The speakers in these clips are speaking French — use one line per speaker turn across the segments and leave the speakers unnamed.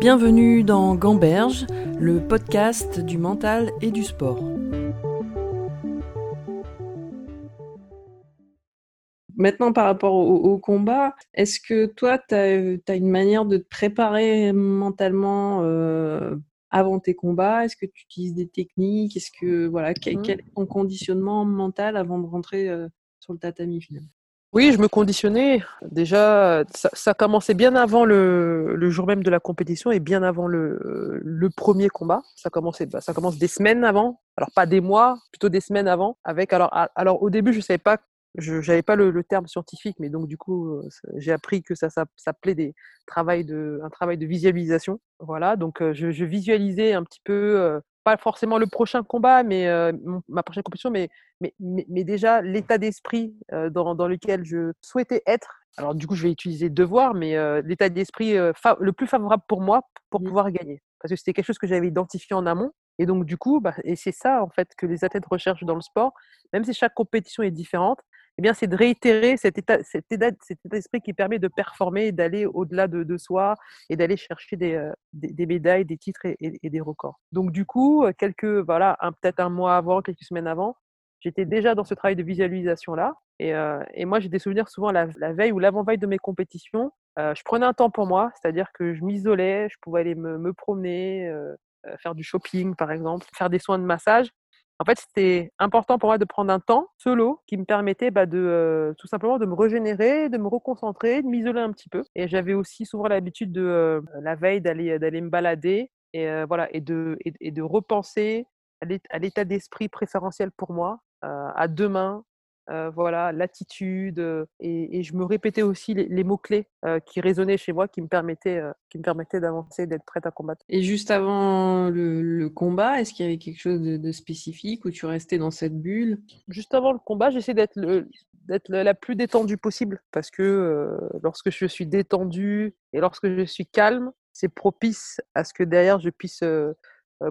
Bienvenue dans Gamberge, le podcast du mental et du sport. Maintenant, par rapport au, combat, est-ce que toi, tu as, une manière de te préparer mentalement euh, avant tes combats? Est-ce que tu utilises des techniques? Est-ce que voilà, quel, mmh. est ton conditionnement mental avant de rentrer euh, sur le tatami finalement?
Oui, je me conditionnais. Déjà, ça, commençait bien avant le, jour même de la compétition et bien avant le, le premier combat. Ça commençait, bah, ça commence des semaines avant. Alors pas des mois, plutôt des semaines avant. Avec alors, alors au début, je savais pas, je n'avais pas le, terme scientifique, mais donc du coup, euh, j'ai appris que ça, ça s'appelait des travail de, un travail de visualisation. Voilà, donc euh, je, je visualisais un petit peu euh, pas forcément le prochain combat, mais ma prochaine compétition, mais, mais, mais, déjà l'état d'esprit dans, dans, lequel je souhaitais être. Alors du coup, je vais utiliser devoir, mais l'état d'esprit le plus favorable pour moi pour mmh. pouvoir gagner. Parce que c'était quelque chose que j'avais identifié en amont. Et donc du coup, bah, et c'est ça en fait que les athlètes recherchent dans le sport, même si chaque compétition est différente, eh bien, c'est de réitérer cet état, cet d'esprit qui permet de performer, d'aller au-delà de, soi et d'aller chercher des, euh, médailles, des titres et, des records. Donc, du coup, euh, quelques, voilà, peut-être un mois avant, quelques semaines avant, j'étais déjà dans ce travail de visualisation-là. Et, euh, et, moi, j'ai des souvenirs souvent la, veille ou l'avant-veille de mes compétitions. Je prenais un temps pour moi, c'est-à-dire que je m'isolais, je pouvais aller me, me promener, faire du shopping, par exemple, faire des soins de massage. En fait, c'était important pour moi de prendre un temps solo qui me permettait bah, de tout simplement de me régénérer, de me reconcentrer, de m'isoler un petit peu. Et j'avais aussi souvent l'habitude de la veille d'aller d'aller me balader et voilà et de et, de repenser à l'état d'esprit préférentiel pour moi, à demain, euh, voilà, l'attitude. Euh, et, je me répétais aussi les, mots-clés euh, qui résonnaient chez moi, qui me permettaient, qui me permettaient d'avancer, d'être prête à combattre.
Et juste avant le, combat, est-ce qu'il y avait quelque chose de, spécifique où tu restais dans cette bulle?
Juste avant le combat, j'essaie d'être d'être la plus détendue possible parce que lorsque je suis détendue et lorsque je suis calme, c'est propice à ce que derrière je puisse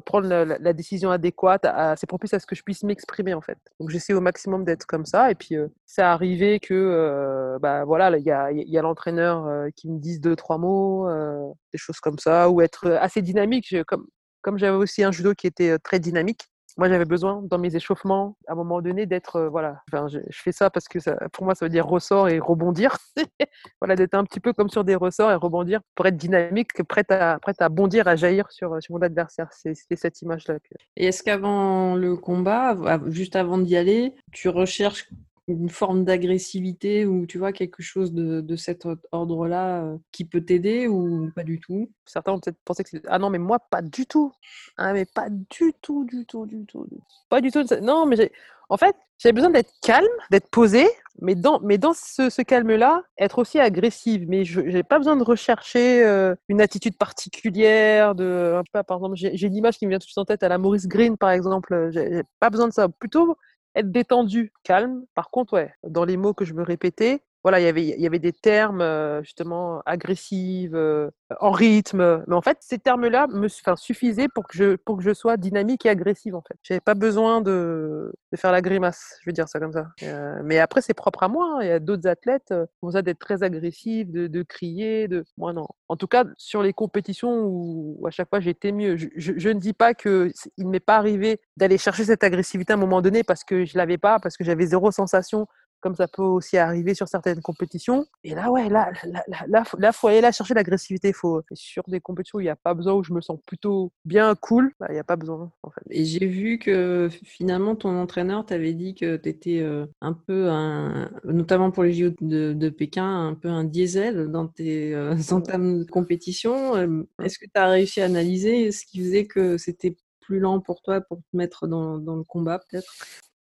prendre la, décision adéquate, c'est propice à ce que je puisse m'exprimer en fait. Donc j'essaie au maximum d'être comme ça. Et puis euh, c'est arrivé que euh, bah voilà, il y a, y a l'entraîneur qui me dise deux trois mots, des choses comme ça, ou être assez dynamique. comme comme j'avais aussi un judo qui était très dynamique, moi, j'avais besoin dans mes échauffements, à un moment donné, d'être, euh, voilà, enfin, je, fais ça parce que ça, pour moi, ça veut dire ressort et rebondir. voilà, d'être un petit peu comme sur des ressorts et rebondir pour être dynamique, prête à, prête à bondir, à jaillir sur, sur mon adversaire. C'était cette image-là.
Et est-ce qu'avant le combat, juste avant d'y aller, tu recherches une forme d'agressivité ou tu vois quelque chose de, de cet ordre-là euh, qui peut t'aider ou pas du tout?
Certains ont peut-être pensé que c'est ah non mais moi pas du tout, ah mais pas du tout, du tout, du tout, pas du tout. Non mais j'ai en fait j'avais besoin d'être calme, d'être posé, mais dans mais dans ce, calme-là, être aussi agressive. Mais je n'ai pas besoin de rechercher euh, une attitude particulière. De par exemple j'ai une image qui me vient tout de suite en tête à la Maurice Green par exemple. J'ai pas besoin de ça. Plutôt être détendu, calme. Par contre, ouais, dans les mots que je me répétais, voilà, il y avait, il y avait des termes justement agressifs, euh, en rythme. Mais en fait, ces termes-là me suffisaient pour que, je, pour que je sois dynamique et agressive. En fait, j'avais pas besoin de, de, faire la grimace. Je veux dire ça comme ça. Mais après, c'est propre à moi. Hein. Il y a d'autres athlètes qui ça d'être très agressifs, de, crier. De... Moi, non. En tout cas, sur les compétitions où, à chaque fois j'étais mieux, je, je, je, ne dis pas que il m'est pas arrivé d'aller chercher cette agressivité à un moment donné parce que je l'avais pas, parce que j'avais zéro sensation comme ça peut aussi arriver sur certaines compétitions. Et là, ouais, là, là, là, là, faut aller là chercher l'agressivité. Faut sur des compétitions où il n'y a pas besoin, où je me sens plutôt bien cool, bah, il n'y a pas besoin. En fait.
Et j'ai vu que finalement ton entraîneur t'avait dit que tu étais euh, un peu un, notamment pour les JO de, de, Pékin, un peu un diesel dans tes euh, entames de compétition. Euh, est-ce que tu as réussi à analyser ce qui faisait que c'était plus lent pour toi pour te mettre dans, dans le combat peut-être?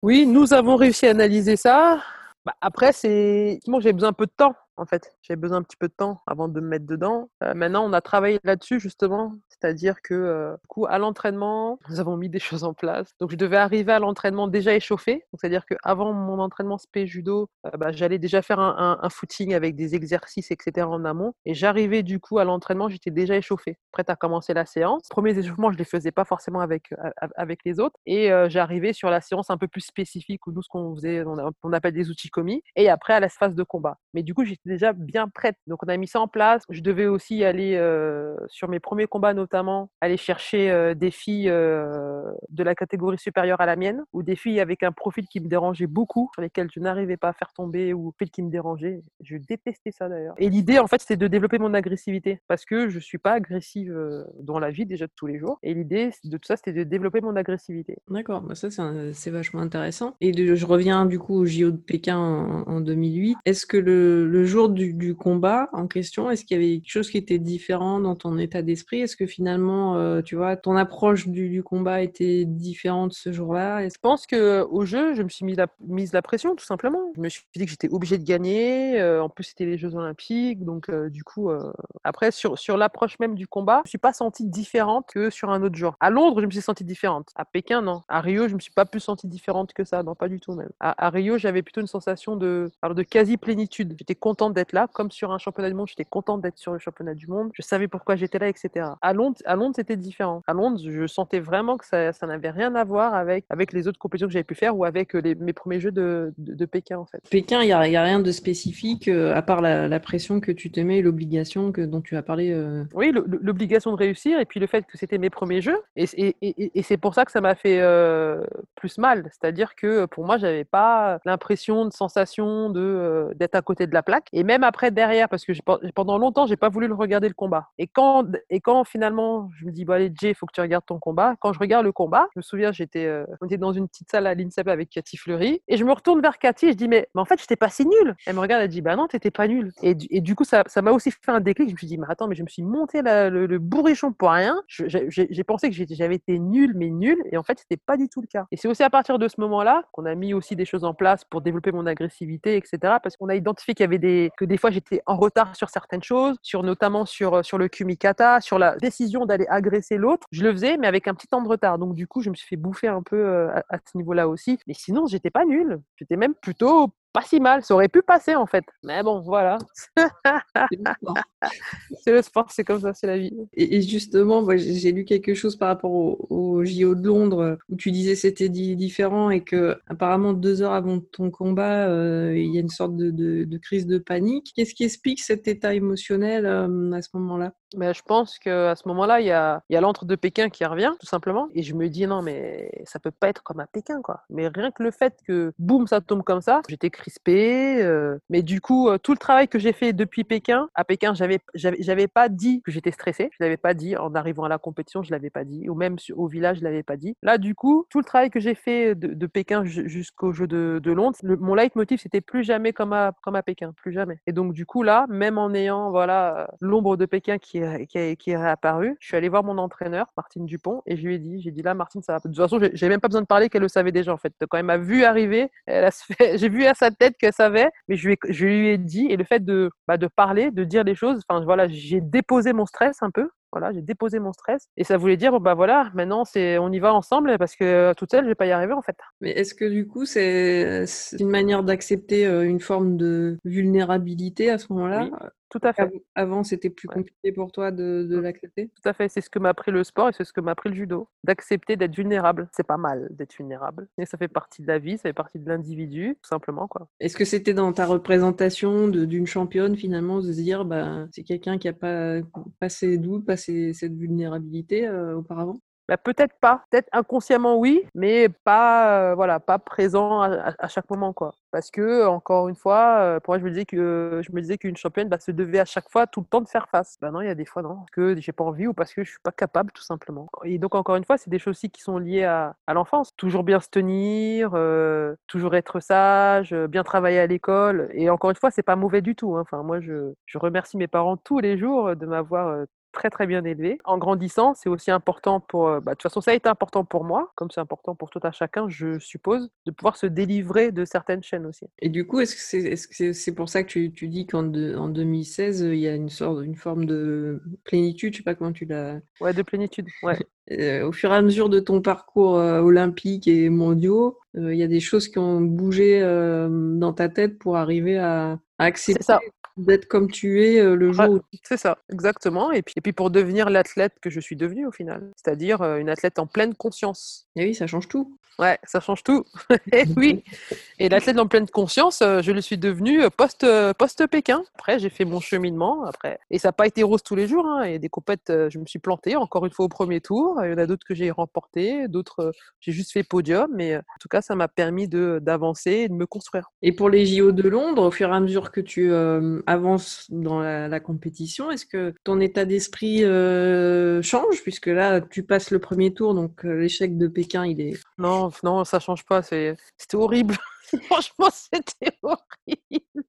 Oui, nous avons réussi à analyser ça. Bah, après, c'est moi j'ai besoin un peu de temps en fait. J'ai besoin un petit peu de temps avant de me mettre dedans. Euh, maintenant, on a travaillé là-dessus justement, c'est-à-dire que euh, du coup, à l'entraînement, nous avons mis des choses en place. Donc, je devais arriver à l'entraînement déjà échauffé. C'est-à-dire qu'avant mon entraînement spé judo, euh, bah, j'allais déjà faire un, footing avec des exercices, etc. en amont. Et j'arrivais du coup à l'entraînement, j'étais déjà échauffé, prête à commencer la séance. Premiers échauffements, je les faisais pas forcément avec avec les autres. Et j'arrivais sur la séance un peu plus spécifique où nous, ce qu'on on, appelle des outils commis. Et après à la phase de combat. Mais du coup, j'ai déjà bien prête. Donc on a mis ça en place. Je devais aussi aller euh, sur mes premiers combats notamment, aller chercher euh, des filles euh, de la catégorie supérieure à la mienne ou des filles avec un profil qui me dérangeait beaucoup, sur lesquelles je n'arrivais pas à faire tomber ou profil qui me dérangeait. Je détestais ça d'ailleurs. Et l'idée en fait c'était de développer mon agressivité parce que je suis pas agressive dans la vie déjà de tous les jours. Et l'idée de tout ça c'était de développer mon agressivité.
D'accord, bah ça c'est vachement intéressant. Et je reviens du coup au JO de Pékin en, 2008. Est-ce que le, jour du, combat en question, est-ce qu'il y avait quelque chose qui était différent dans ton état d'esprit? Est-ce que finalement, euh, tu vois, ton approche du, combat était différente ce jour-là?
Je pense que au jeu, je me suis mise la pression tout simplement. Je me suis dit que j'étais obligée de gagner. Euh, en plus, c'était les Jeux Olympiques, donc euh, du coup, après sur l'approche même du combat, je me suis pas sentie différente que sur un autre jour. À Londres, je me suis sentie différente. À Pékin, non. À Rio, je me suis pas plus sentie différente que ça, non, pas du tout même. À, Rio, j'avais plutôt une sensation de, de quasi plénitude. J'étais contente d'être là, comme sur un championnat du monde. J'étais contente d'être sur le championnat du monde. Je savais pourquoi j'étais là, etc. À Londres, à Londres, c'était différent. À Londres, je sentais vraiment que ça, ça n'avait rien à voir avec avec les autres compétitions que j'avais pu faire ou avec euh, les, mes premiers jeux de, de, Pékin en fait.
Pékin, il y a, a, rien de spécifique euh, à part la, pression que tu te mets, l'obligation que dont tu as parlé. Euh.
Oui, l'obligation de réussir et puis le fait que c'était mes premiers jeux et, et, et, et c'est pour ça que ça m'a fait plus mal. C'est-à-dire que pour moi, j'avais pas l'impression de sensation de d'être à côté de la plaque. Et même après derrière, parce que pendant longtemps, j'ai pas voulu le regarder le combat. Et quand et quand finalement, je me dis bon allez Jay, il faut que tu regardes ton combat. Quand je regarde le combat, je me souviens, j'étais était dans une petite salle à l'INSEP avec Cathy Fleury et je me retourne vers Cathy et je dis mais, mais en fait, j'étais pas si nul. Elle me regarde, elle dit bah non, t'étais pas nul. Et, et du coup, ça m'a aussi fait un déclic. Je me suis dit mais attends, mais je me suis monté le, bourrichon pour rien. J'ai pensé que j'avais été nul, mais nul. Et en fait, c'était pas du tout le cas. Et c'est aussi à partir de ce moment-là qu'on a mis aussi des choses en place pour développer mon agressivité, etc. Parce qu'on a identifié qu'il y avait des, que des fois j'étais en retard sur certaines choses, sur notamment sur, sur le kumikata, sur la décision d'aller agresser l'autre. Je le faisais, mais avec un petit temps de retard. Donc du coup, je me suis fait bouffer un peu euh, à, à ce niveau-là aussi. Mais sinon, j'étais pas nul. J'étais même plutôt pas si mal. Ça aurait pu passer en fait. Mais bon, voilà. c'est le sport, c'est comme ça, c'est la vie.
Et, justement, j'ai lu quelque chose par rapport au, JO de Londres où tu disais c'était différent et que apparemment deux heures avant ton combat, euh, il y a une sorte de, crise de panique. Qu'est-ce qui explique cet état émotionnel euh, à ce moment-là?
Mais ben, je pense qu'à ce moment-là, il y a, y l'entre de Pékin qui revient, tout simplement. Et je me dis, non, mais ça peut pas être comme à Pékin, quoi. Mais rien que le fait que, boum, ça tombe comme ça, j'étais crispé. Euh, mais du coup, euh, tout le travail que j'ai fait depuis Pékin, à Pékin, j'avais, j'avais, pas dit que j'étais stressé. Je l'avais pas dit en arrivant à la compétition, je l'avais pas dit. Ou même au village, je l'avais pas dit. Là, du coup, tout le travail que j'ai fait de, Pékin jusqu'au jeu de, de Londres, le, mon leitmotiv, c'était plus jamais comme à, comme à Pékin, plus jamais. Et donc, du coup, là, même en ayant, voilà, l'ombre de Pékin qui est, qui est, qui est réapparue, je suis allé voir mon entraîneur, Martine Dupont, et je lui ai dit, j'ai dit là, Martine, ça va. De toute façon, j'ai même pas besoin de parler qu'elle le savait déjà, en fait. Quand elle m'a vu arriver, j'ai vu à sa tête qu'elle savait, mais je lui, ai, je lui ai dit, et le fait de, bah, de parler, de dire les choses, enfin voilà, j'ai déposé mon stress un peu, voilà, j'ai déposé mon stress et ça voulait dire bon bah voilà, maintenant c'est on y va ensemble parce que toute seule je vais pas y arriver en fait.
Mais est-ce que du coup c'est une manière d'accepter euh, une forme de vulnérabilité à ce moment-là?
Tout à fait.
Avant, c'était plus compliqué pour toi de, de l'accepter?
Tout à fait. C'est ce que m'a appris le sport et c'est ce que m'a appris le judo. D'accepter d'être vulnérable. C'est pas mal d'être vulnérable. Et ça fait partie de la vie, ça fait partie de l'individu, tout simplement. quoi.
Est-ce que c'était dans ta représentation d'une championne, finalement, de se dire, bah, c'est quelqu'un qui n'a pas passé d'où, passé cette vulnérabilité euh, auparavant?
Bah, peut-être pas, peut-être inconsciemment oui, mais pas euh, voilà, pas présent à, chaque moment quoi. Parce que encore une fois, euh, pour moi je me disais que je me disais qu'une championne bah, se devait à chaque fois tout le temps de faire face. Bah non, il y a des fois non, parce que j'ai pas envie ou parce que je suis pas capable tout simplement. Et donc encore une fois, c'est des choses aussi qui sont liées à, à l'enfance. Toujours bien se tenir, euh, toujours être sage, bien travailler à l'école. Et encore une fois, c'est pas mauvais du tout. Hein. Enfin moi je, je remercie mes parents tous les jours de m'avoir très très bien élevé. En grandissant, c'est aussi important pour. Euh, bah, de toute façon, ça a été important pour moi, comme c'est important pour tout un chacun, je suppose, de pouvoir se délivrer de certaines chaînes aussi.
Et du coup, est-ce que c'est est -ce c'est pour ça que tu, tu dis qu'en en 2016, il y a une sorte, une forme de plénitude, je sais pas comment tu l'as.
Ouais, de plénitude. Ouais.
Euh, au fur et à mesure de ton parcours euh, olympique et mondiaux, il y a des choses qui ont bougé dans ta tête pour arriver à, à accepter d'être comme tu es le jour où...
C'est ça, exactement. Et puis, et puis pour devenir l'athlète que je suis devenue au final, c'est-à-dire une athlète en pleine conscience.
Et oui, ça change tout.
Ouais, ça change tout. et oui. Et l'athlète en pleine conscience, je le suis devenu post, post Pékin. Après, j'ai fait mon cheminement. Après, et ça n'a pas été rose tous les jours. Hein. Y a des compètes, je me suis plantée encore une fois au premier tour. Il y en a d'autres que j'ai remporté, d'autres j'ai juste fait podium. Mais en tout cas, ça m'a permis de d'avancer et de me construire.
Et pour les JO de Londres, au fur et à mesure que tu avances dans la, compétition, est-ce que ton état d'esprit change? Puisque là, tu passes le premier tour, donc l'échec de Pékin, il est
non, non, ça change pas. C'était horrible. Franchement, c'était horrible.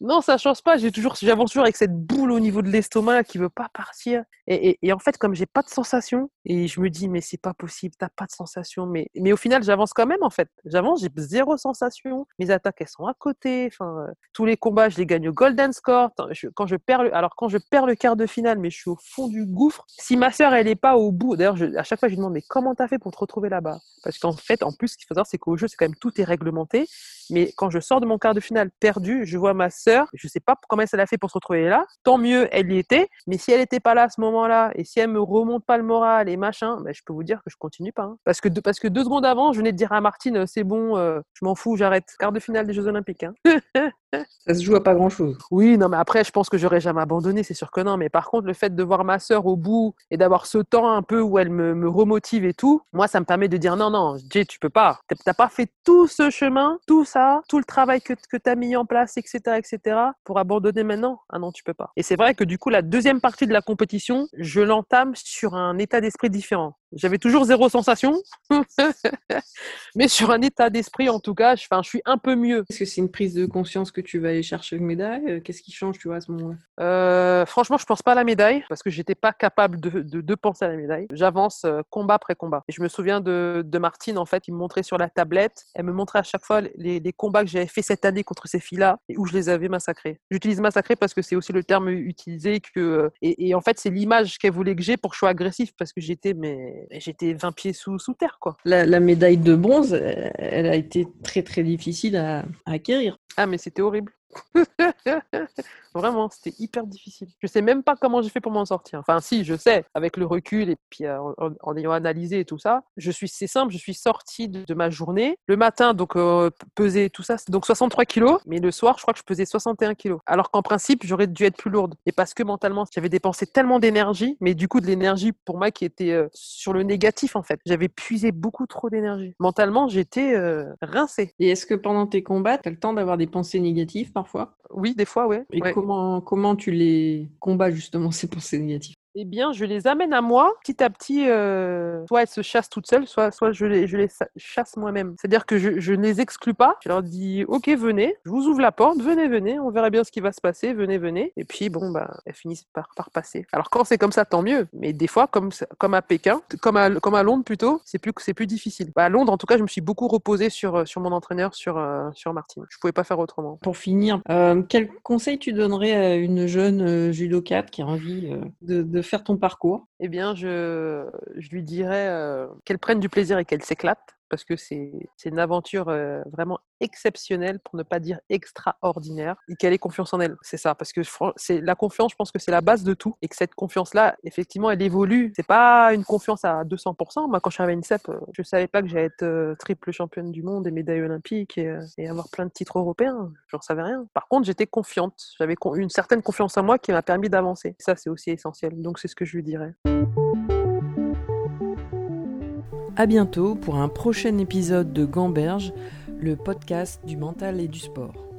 Non, ça change pas. J'ai toujours, j'avance toujours avec cette boule au niveau de l'estomac qui veut pas partir. Et, en fait, comme j'ai pas de sensation, et je me dis, mais c'est pas possible, t'as pas de sensation. Mais, mais au final, j'avance quand même, en fait. J'avance, j'ai zéro sensation. Mes attaques, elles sont à côté. Enfin, euh, tous les combats, je les gagne au Golden Score. quand je perds le, alors, quand je perds le quart de finale, mais je suis au fond du gouffre. Si ma sœur, elle est pas au bout, d'ailleurs, à chaque fois, je lui demande, mais comment t'as fait pour te retrouver là-bas? Parce qu'en fait, en plus, ce qu'il faut savoir, c'est qu'au jeu, c'est quand même tout est réglementé. Mais quand je sors de mon quart de finale perdu, je vois ma sœur. Je sais pas comment elle a fait pour se retrouver là. Tant mieux, elle y était. Mais si elle n'était pas là à ce moment-là, et si elle me remonte pas le moral et machin, ben, je peux vous dire que je continue pas. Hein. Parce, que, parce que deux secondes avant, je venais de dire à Martine, c'est bon, euh, je m'en fous, j'arrête. Quart de finale des Jeux Olympiques. Hein.
Ça se joue à pas grand-chose.
Oui, non, mais après, je pense que j'aurais jamais abandonné, c'est sûr que non. Mais par contre, le fait de voir ma sœur au bout et d'avoir ce temps un peu où elle me, remotive et tout, moi, ça me permet de dire non, non, Jay, tu peux pas. T'as pas fait tout ce chemin, tout ça, tout le travail que, que tu as mis en place, etc., etc., pour abandonner maintenant? Ah non, tu peux pas. Et c'est vrai que du coup, la deuxième partie de la compétition, je l'entame sur un état d'esprit différent. J'avais toujours zéro sensation, mais sur un état d'esprit, en tout cas, je, je suis un peu mieux.
Est-ce que c'est une prise de conscience que tu vas aller chercher une médaille? Euh, Qu'est-ce qui change, tu vois, à ce moment-là?
Euh, Franchement, je pense pas à la médaille parce que j'étais pas capable de, de, penser à la médaille. J'avance euh, combat après combat. Et je me souviens de, de, Martine, en fait, qui me montrait sur la tablette. Elle me montrait à chaque fois les, les combats que j'avais fait cette année contre ces filles-là et où je les avais massacrés. J'utilise massacré parce que c'est aussi le terme utilisé que et, et en fait, c'est l'image qu'elle voulait que j'ai pour que je sois agressif parce que j'étais mais j'étais 20 pieds sous, sous terre, quoi.
La, médaille de bronze, elle a été très très difficile à acquérir.
Ah, mais c'était horrible. Vraiment, c'était hyper difficile. Je sais même pas comment j'ai fait pour m'en sortir. Enfin, si, je sais, avec le recul et puis euh, en, ayant analysé tout ça, je suis, c'est simple, je suis sortie de, ma journée. Le matin, donc, euh, peser tout ça, donc 63 kilos, mais le soir, je crois que je pesais 61 kilos. Alors qu'en principe, j'aurais dû être plus lourde. Et parce que mentalement, j'avais dépensé tellement d'énergie, mais du coup, de l'énergie pour moi qui était euh, sur le négatif, en fait. J'avais puisé beaucoup trop d'énergie. Mentalement, j'étais rincée.
Et est-ce que pendant tes combats, tu as le temps d'avoir des pensées négatives parfois
Oui, des fois, oui.
Et comment, comment tu les combats justement ces pensées négatives?
Eh bien, je les amène à moi petit à petit. Euh, soit elles se chassent toutes seules, soit, soit je, les, je les chasse moi-même. C'est-à-dire que je, je, ne les exclus pas. Je leur dis Ok, venez, je vous ouvre la porte, venez, venez, on verra bien ce qui va se passer, venez, venez. Et puis, bon, bah, elles finissent par, par passer. Alors, quand c'est comme ça, tant mieux. Mais des fois, comme, comme à Pékin, comme à, comme à Londres plutôt, c'est plus, plus difficile. Bah, à Londres, en tout cas, je me suis beaucoup reposée sur, sur mon entraîneur, sur, euh, sur Martine. Je pouvais pas faire autrement.
Pour finir, euh, quel conseil tu donnerais à une jeune euh, judocate qui a envie de, de faire ton parcours
eh bien, je, je lui dirais euh, qu'elle prenne du plaisir et qu'elle s'éclate parce que c'est une aventure euh, vraiment exceptionnelle, pour ne pas dire extraordinaire, et qu'elle ait confiance en elle. C'est ça, parce que c'est la confiance, je pense que c'est la base de tout, et que cette confiance-là, effectivement, elle évolue. C'est pas une confiance à 200%. Moi, quand je suis arrivée à INSEP, euh, je savais pas que j'allais être triple championne du monde et médaille olympique et, avoir plein de titres européens. J'en savais rien. Par contre, j'étais confiante. J'avais une certaine confiance en moi qui m'a permis d'avancer. Ça, c'est aussi essentiel. Donc, c'est ce que je lui dirais.
À bientôt pour un prochain épisode de Gamberge, le podcast du mental et du sport.